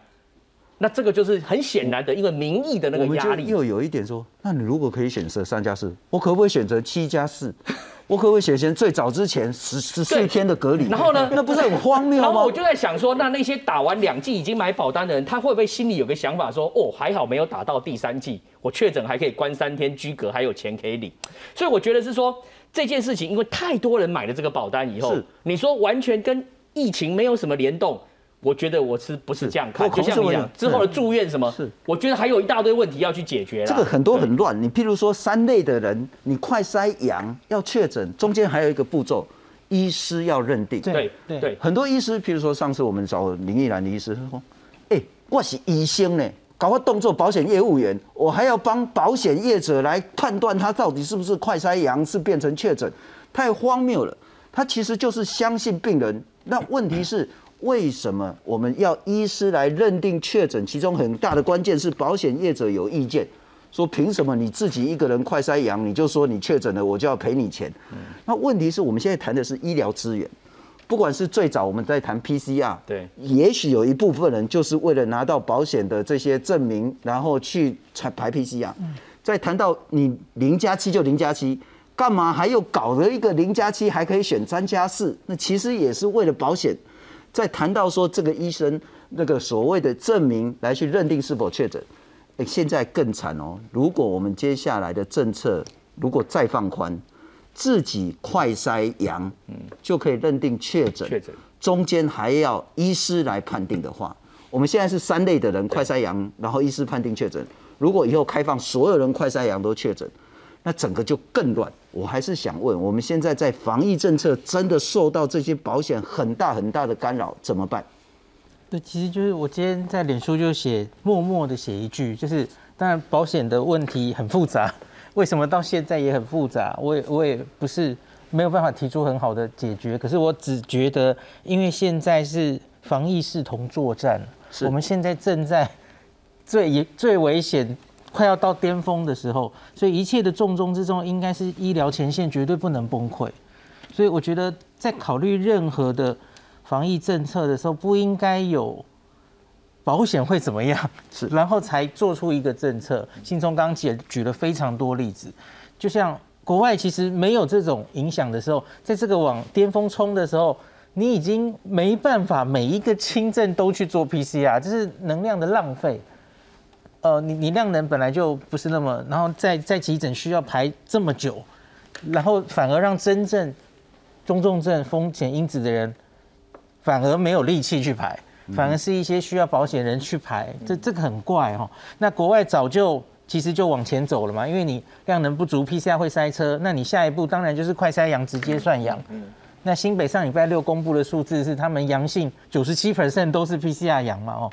那这个就是很显然的，因为民意的那个压力。又有一点说，那你如果可以选择三加四，我可不可以选择七加四？我可不可以选择最早之前十十四天的隔离？然后呢？[LAUGHS] 那不是很荒谬吗？然后我就在想说，那那些打完两剂已经买保单的人，他会不会心里有个想法说，哦，还好没有打到第三剂，我确诊还可以关三天居隔，还有钱可以领。所以我觉得是说。这件事情，因为太多人买了这个保单以后是，你说完全跟疫情没有什么联动，我觉得我是不是这样看？我就像你我讲之后的住院什么，是我觉得还有一大堆问题要去解决啦。这个很多很乱。你譬如说三类的人，你快筛阳要确诊，中间还有一个步骤，医师要认定。对对对，很多医师，譬如说上次我们找林奕兰的医师，他说：“哎、我是医生呢，搞我动作保险业务员，我还要帮保险业者来判断他到底是不是快筛阳，是变成确诊，太荒谬了。他其实就是相信病人。那问题是，为什么我们要医师来认定确诊？其中很大的关键是保险业者有意见。”说凭什么你自己一个人快筛阳，你就说你确诊了，我就要赔你钱？那问题是我们现在谈的是医疗资源，不管是最早我们在谈 PCR，对，也许有一部分人就是为了拿到保险的这些证明，然后去排排 PCR。再谈到你零加七就零加七，干嘛还有搞了一个零加七还可以选三加四？那其实也是为了保险。再谈到说这个医生那个所谓的证明来去认定是否确诊。哎，现在更惨哦！如果我们接下来的政策如果再放宽，自己快筛阳，嗯，就可以认定确诊，确诊中间还要医师来判定的话，我们现在是三类的人快筛阳，然后医师判定确诊。如果以后开放所有人快筛阳都确诊，那整个就更乱。我还是想问，我们现在在防疫政策真的受到这些保险很大很大的干扰，怎么办？对，其实就是我今天在脸书就写默默的写一句，就是当然保险的问题很复杂，为什么到现在也很复杂？我也我也不是没有办法提出很好的解决，可是我只觉得，因为现在是防疫视同作战，我们现在正在最严最危险。快要到巅峰的时候，所以一切的重中之重应该是医疗前线绝对不能崩溃。所以我觉得在考虑任何的防疫政策的时候，不应该有保险会怎么样，[LAUGHS] 是然后才做出一个政策。信聪刚举举了非常多例子，就像国外其实没有这种影响的时候，在这个往巅峰冲的时候，你已经没办法每一个轻症都去做 PCR，这是能量的浪费。呃，你你量能本来就不是那么，然后在在急诊需要排这么久，然后反而让真正中重症风险因子的人反而没有力气去排，反而是一些需要保险人去排，这这个很怪哦。那国外早就其实就往前走了嘛，因为你量能不足，PCR 会塞车，那你下一步当然就是快筛阳直接算阳。那新北上礼拜六公布的数字是他们阳性九十七 percent 都是 PCR 阳嘛哦。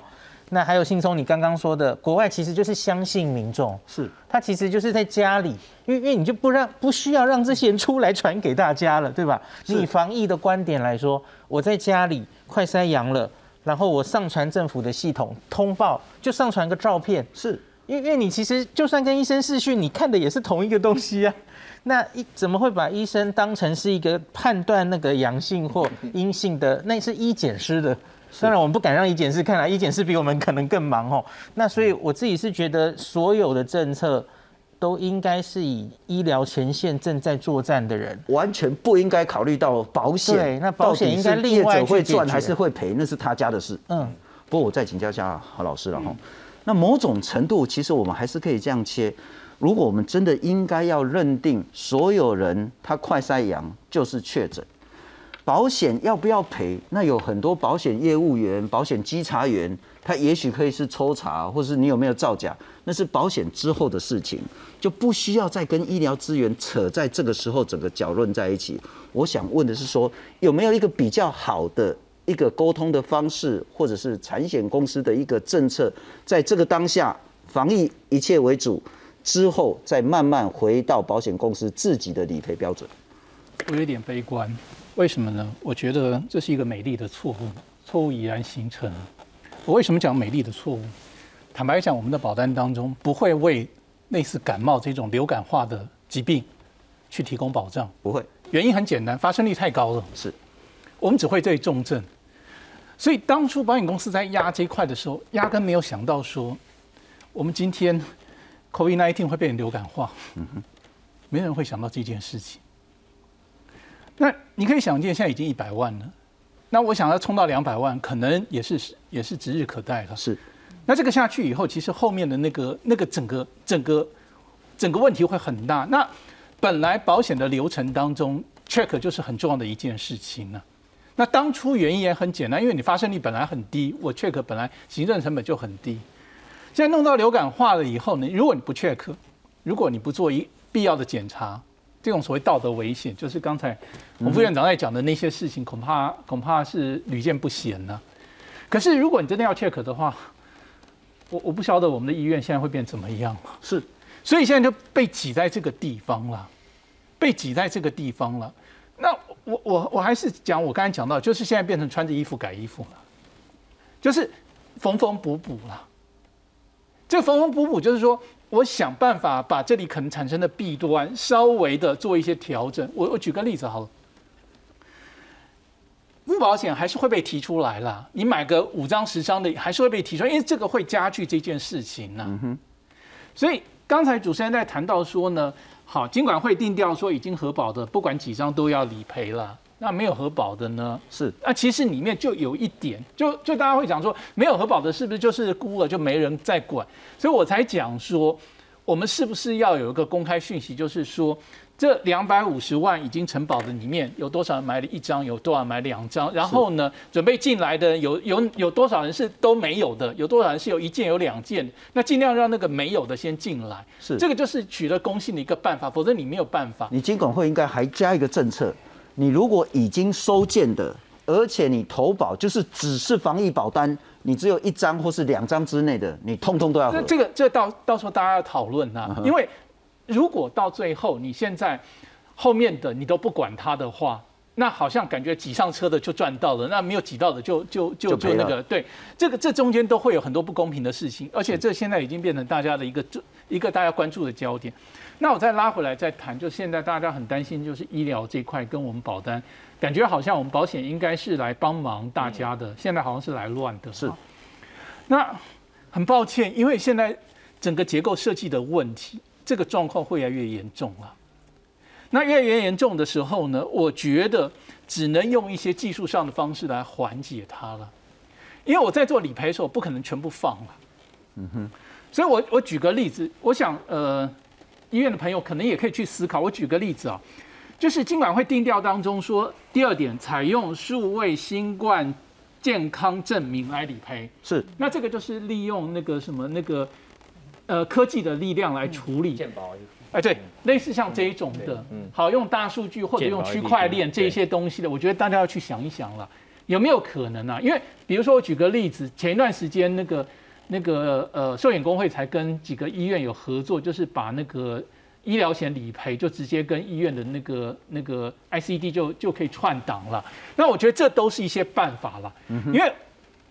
那还有信聪，你刚刚说的，国外其实就是相信民众，是他其实就是在家里，因为因为你就不让不需要让这些人出来传给大家了，对吧？你以防疫的观点来说，我在家里快筛阳了，然后我上传政府的系统通报，就上传个照片，是因为因为你其实就算跟医生视讯，你看的也是同一个东西啊。那一怎么会把医生当成是一个判断那个阳性或阴性的？那是医检师的。当然，我们不敢让医检师看来，医检师比我们可能更忙哦。那所以我自己是觉得，所有的政策都应该是以医疗前线正在作战的人，完全不应该考虑到保险。对，那保险应该另外会赚还是会赔，那是他家的事。嗯，不过我再请教一下郝老师了哈。那某种程度，其实我们还是可以这样切。如果我们真的应该要认定所有人他快筛阳就是确诊，保险要不要赔？那有很多保险业务员、保险稽查员，他也许可以是抽查，或是你有没有造假，那是保险之后的事情，就不需要再跟医疗资源扯在这个时候整个搅论在一起。我想问的是说，有没有一个比较好的一个沟通的方式，或者是产险公司的一个政策，在这个当下防疫一切为主，之后再慢慢回到保险公司自己的理赔标准。我有点悲观，为什么呢？我觉得这是一个美丽的错误，错误已然形成。我为什么讲美丽的错误？坦白讲，我们的保单当中不会为类似感冒这种流感化的疾病去提供保障，不会。原因很简单，发生率太高了。是，我们只会对重症。所以当初保险公司在压这一块的时候，压根没有想到说，我们今天 COVID-19 会变成流感化。嗯哼，没人会想到这件事情。那你可以想见，现在已经一百万了，那我想要冲到两百万，可能也是也是指日可待了。是，那这个下去以后，其实后面的那个那个整个整个整个问题会很大。那本来保险的流程当中，check 就是很重要的一件事情呢。那当初原因也很简单，因为你发生率本来很低，我 check 本来行政成本就很低。现在弄到流感化了以后呢，如果你不 check，如果你不做一必要的检查，这种所谓道德危险，就是刚才洪副院长在讲的那些事情，恐怕恐怕是屡见不鲜呢。可是如果你真的要 check 的话，我我不晓得我们的医院现在会变怎么样了。是，所以现在就被挤在这个地方了，被挤在这个地方了。那我我我还是讲我刚才讲到，就是现在变成穿着衣服改衣服了，就是缝缝补补了。这个缝缝补补就是说，我想办法把这里可能产生的弊端稍微的做一些调整。我我举个例子好了，不保险还是会被提出来了。你买个五张十张的，还是会被提出来，因为这个会加剧这件事情呢。所以刚才主持人在谈到说呢。好，尽管会定调说已经核保的，不管几张都要理赔了。那没有核保的呢？是。那其实里面就有一点，就就大家会讲说，没有核保的，是不是就是孤儿就没人再管？所以我才讲说，我们是不是要有一个公开讯息，就是说。这两百五十万已经承保的里面有多少人买了一张，有多少人买两张？然后呢，准备进来的有有有多少人是都没有的？有多少人是有一件有两件？那尽量让那个没有的先进来。是这个就是取得公信的一个办法，否则你没有办法。你监管会应该还加一个政策，你如果已经收件的，而且你投保就是只是防疫保单，你只有一张或是两张之内的，你通通都要。那这个这到到时候大家要讨论啊，因为。如果到最后你现在后面的你都不管他的话，那好像感觉挤上车的就赚到了，那没有挤到的就就就就那个对，这个这中间都会有很多不公平的事情，而且这现在已经变成大家的一个一个大家关注的焦点。那我再拉回来再谈，就现在大家很担心，就是医疗这块跟我们保单，感觉好像我们保险应该是来帮忙大家的，现在好像是来乱的。是，那很抱歉，因为现在整个结构设计的问题。这个状况会越来越严重了。那越来越严重的时候呢，我觉得只能用一些技术上的方式来缓解它了。因为我在做理赔的时候，不可能全部放了。嗯哼。所以我我举个例子，我想呃，医院的朋友可能也可以去思考。我举个例子啊，就是今晚会定调当中说，第二点采用数位新冠健康证明来理赔。是。那这个就是利用那个什么那个。呃，科技的力量来处理，哎，对，类似像这一种的，好用大数据或者用区块链这些东西的，我觉得大家要去想一想了，有没有可能啊？因为比如说我举个例子，前一段时间那个那个呃寿险工会才跟几个医院有合作，就是把那个医疗险理赔就直接跟医院的那个那个 ICD 就就可以串档了。那我觉得这都是一些办法了，因为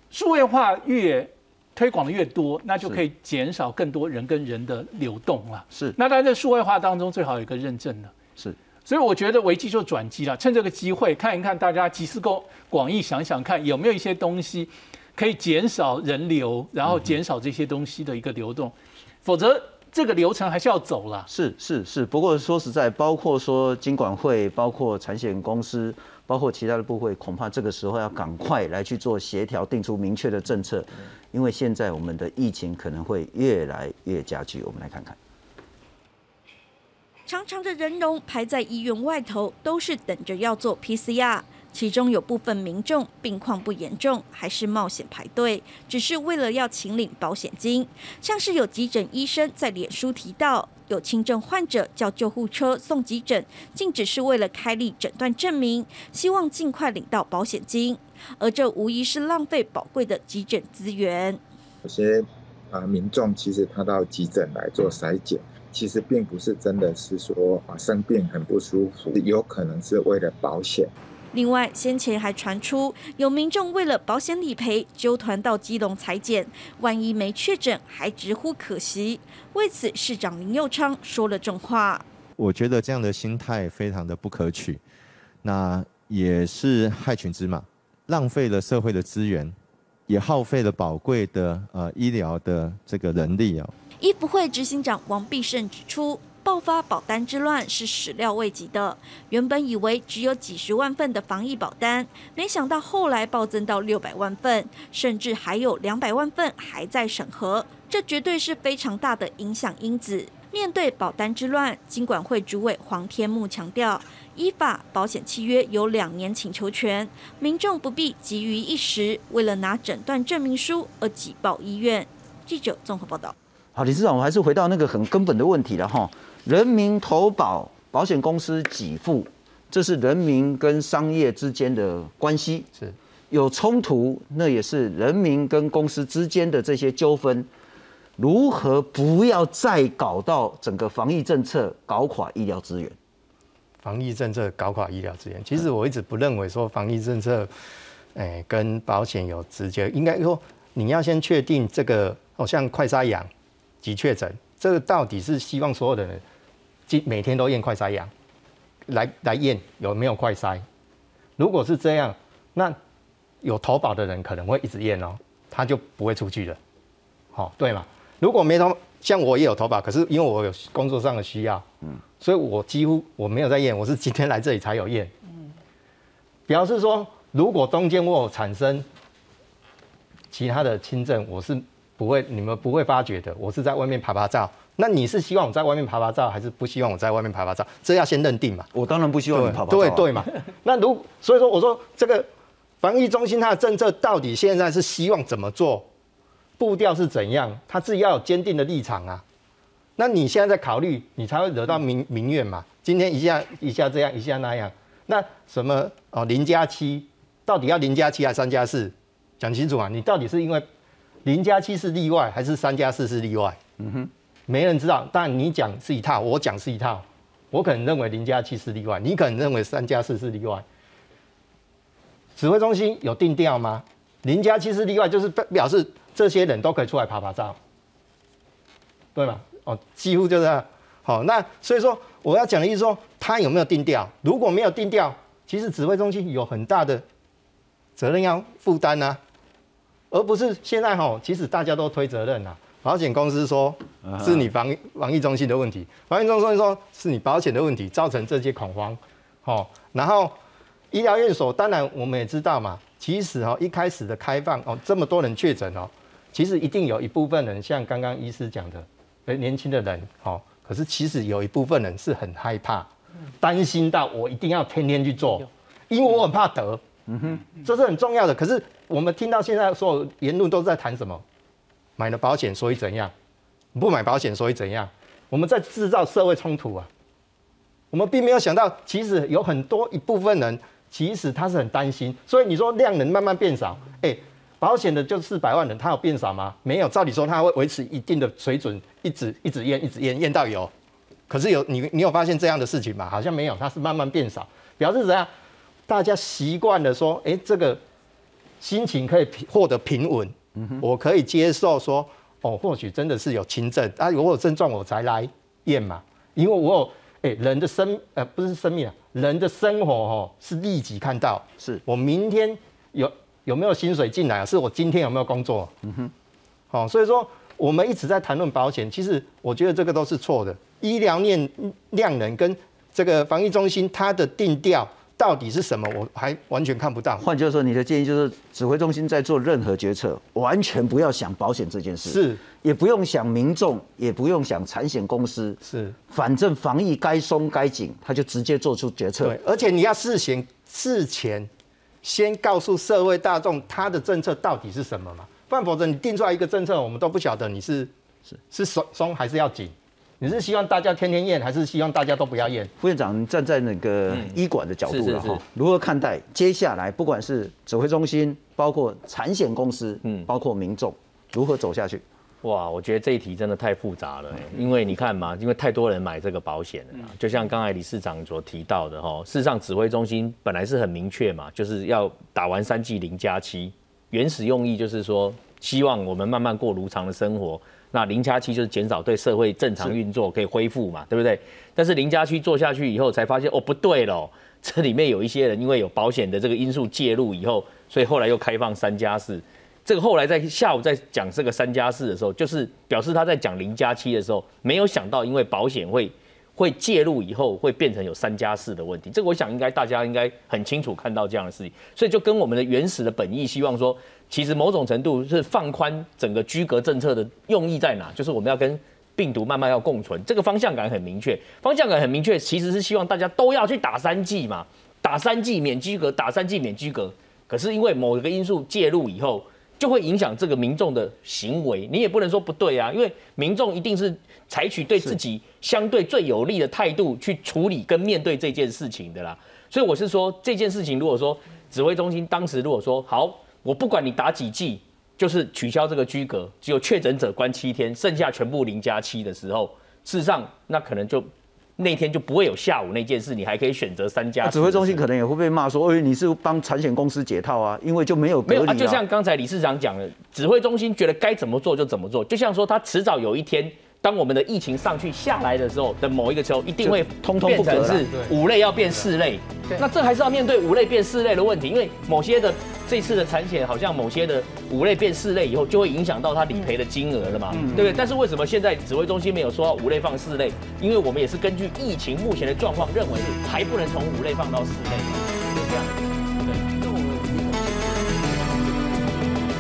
数位化越。推广的越多，那就可以减少更多人跟人的流动了。是，那在这数位化当中，最好有一个认证的。是，所以我觉得危机就转机了，趁这个机会看一看，大家集思广广益，想想看有没有一些东西可以减少人流，然后减少这些东西的一个流动，否则这个流程还是要走了。是是是，不过说实在，包括说金管会，包括产险公司。包括其他的部会，恐怕这个时候要赶快来去做协调，定出明确的政策，因为现在我们的疫情可能会越来越加剧。我们来看看，长长的人龙排在医院外头，都是等着要做 PCR。其中有部分民众病况不严重，还是冒险排队，只是为了要请领保险金。像是有急诊医生在脸书提到，有轻症患者叫救护车送急诊，竟只是为了开立诊断证明，希望尽快领到保险金。而这无疑是浪费宝贵的急诊资源。有些啊民众其实他到急诊来做筛检，其实并不是真的是说啊生病很不舒服，有可能是为了保险。另外，先前还传出有民众为了保险理赔，纠团到基隆裁剪，万一没确诊，还直呼可惜。为此，市长林佑昌说了重话：“我觉得这样的心态非常的不可取，那也是害群之马，浪费了社会的资源，也耗费了宝贵的呃医疗的这个人力啊。”医福会执行长王必胜指出。爆发保单之乱是始料未及的。原本以为只有几十万份的防疫保单，没想到后来暴增到六百万份，甚至还有两百万份还在审核。这绝对是非常大的影响因子。面对保单之乱，金管会主委黄天木强调，依法保险契约有两年请求权，民众不必急于一时，为了拿诊断证明书而挤爆医院。记者综合报道。好，理事长，我还是回到那个很根本的问题了哈。人民投保，保险公司给付，这是人民跟商业之间的关系，是有冲突，那也是人民跟公司之间的这些纠纷。如何不要再搞到整个防疫政策搞垮医疗资源？防疫政策搞垮医疗资源，其实我一直不认为说防疫政策，哎，跟保险有直接。应该说，你要先确定这个，哦，像快筛阳及确诊，这个到底是希望所有的人，每天都验快筛阳，来来验有没有快筛。如果是这样，那有投保的人可能会一直验哦，他就不会出去了，好，对吗？如果没投，像我也有投保，可是因为我有工作上的需要，嗯，所以我几乎我没有在验，我是今天来这里才有验。嗯，表示说，如果中间我有产生其他的轻症，我是不会，你们不会发觉的。我是在外面拍拍照，那你是希望我在外面拍拍照，还是不希望我在外面拍拍照？这要先认定嘛。我当然不希望你拍拍照。对 [LAUGHS] 对嘛。那如所以说，我说这个防疫中心它的政策到底现在是希望怎么做？步调是怎样？他自己要有坚定的立场啊。那你现在在考虑，你才会惹到民 [LAUGHS] 民怨嘛。今天一下一下这样，一下那样。那什么哦，零加七到底要零加七还是三加四？讲清楚啊！你到底是因为零加七是例外，还是三加四是例外？嗯哼，没人知道。但你讲是一套，我讲是一套。我可能认为零加七是例外，你可能认为三加四是例外。指挥中心有定调吗？零加七是例外，就是表示。这些人都可以出来拍拍照，对吗？哦，几乎就是，好，那所以说我要讲的意思说，他有没有定调？如果没有定调，其实指挥中心有很大的责任要负担呐，而不是现在哈，其实大家都推责任呐。保险公司说是你防防疫中心的问题，防疫中心说是你保险的问题，造成这些恐慌，哦，然后医疗院所，当然我们也知道嘛，其实哦一开始的开放哦，这么多人确诊哦。其实一定有一部分人像刚刚医师讲的，哎，年轻的人，哦，可是其实有一部分人是很害怕，担心到我一定要天天去做，因为我很怕得，嗯哼，这是很重要的。可是我们听到现在所有言论都在谈什么？买了保险所以怎样？不买保险所以怎样？我们在制造社会冲突啊！我们并没有想到，其实有很多一部分人，其实他是很担心，所以你说量能慢慢变少，哎。保险的就四百万人，他有变少吗？没有，照理说他会维持一定的水准，一直一直验，一直验，验到有。可是有你，你有发现这样的事情吗？好像没有，它是慢慢变少，表示怎样？大家习惯了说，哎，这个心情可以获得平稳，我可以接受说，哦，或许真的是有轻症，啊，如果有症状我才来验嘛，因为我有，哎，人的生，呃，不是生命啊，人的生活哦，是立即看到，是我明天有。有没有薪水进来啊？是我今天有没有工作？嗯哼，好，所以说我们一直在谈论保险，其实我觉得这个都是错的。医疗链量能跟这个防疫中心它的定调到底是什么，我还完全看不到。换句话说，你的建议就是指挥中心在做任何决策，完全不要想保险这件事，是，也不用想民众，也不用想产险公司，是，反正防疫该松该紧，他就直接做出决策。对，而且你要事前事前。先告诉社会大众他的政策到底是什么嘛？不然否则你定出来一个政策，我们都不晓得你是是是松松还是要紧？你是希望大家天天验，还是希望大家都不要验？副院长站在那个医管的角度了哈，如何看待接下来不管是指挥中心，包括产险公司，嗯，包括民众，如何走下去？哇，我觉得这一题真的太复杂了，因为你看嘛，因为太多人买这个保险了，就像刚才理事长所提到的哈，事实上指挥中心本来是很明确嘛，就是要打完三剂零加七，原始用意就是说希望我们慢慢过如常的生活，那零加七就是减少对社会正常运作可以恢复嘛，对不对？但是零加七做下去以后才发现哦不对了，这里面有一些人因为有保险的这个因素介入以后，所以后来又开放三加四。这个后来在下午在讲这个三加四的时候，就是表示他在讲零加七的时候，没有想到因为保险会会介入以后，会变成有三加四的问题。这个我想应该大家应该很清楚看到这样的事情，所以就跟我们的原始的本意，希望说，其实某种程度是放宽整个居隔政策的用意在哪？就是我们要跟病毒慢慢要共存，这个方向感很明确。方向感很明确，其实是希望大家都要去打三剂嘛，打三剂免居隔，打三剂免居隔。可是因为某一个因素介入以后，就会影响这个民众的行为。你也不能说不对啊，因为民众一定是采取对自己相对最有利的态度去处理跟面对这件事情的啦。所以我是说，这件事情如果说指挥中心当时如果说好，我不管你打几剂。就是取消这个居隔，只有确诊者关七天，剩下全部零加七的时候，事实上那可能就那天就不会有下午那件事，你还可以选择三加。指挥中心可能也会被骂说，哎，你是帮产险公司解套啊，因为就没有隔离啊。就像刚才理事长讲的，指挥中心觉得该怎么做就怎么做，就像说他迟早有一天。当我们的疫情上去下来的时候的某一个时候，一定会通通变成是五类要变四类。那这还是要面对五类变四类的问题，因为某些的这次的产险好像某些的五类变四类以后，就会影响到它理赔的金额了嘛，对不对？但是为什么现在指挥中心没有说五类放四类？因为我们也是根据疫情目前的状况，认为是还不能从五类放到四类，就这样。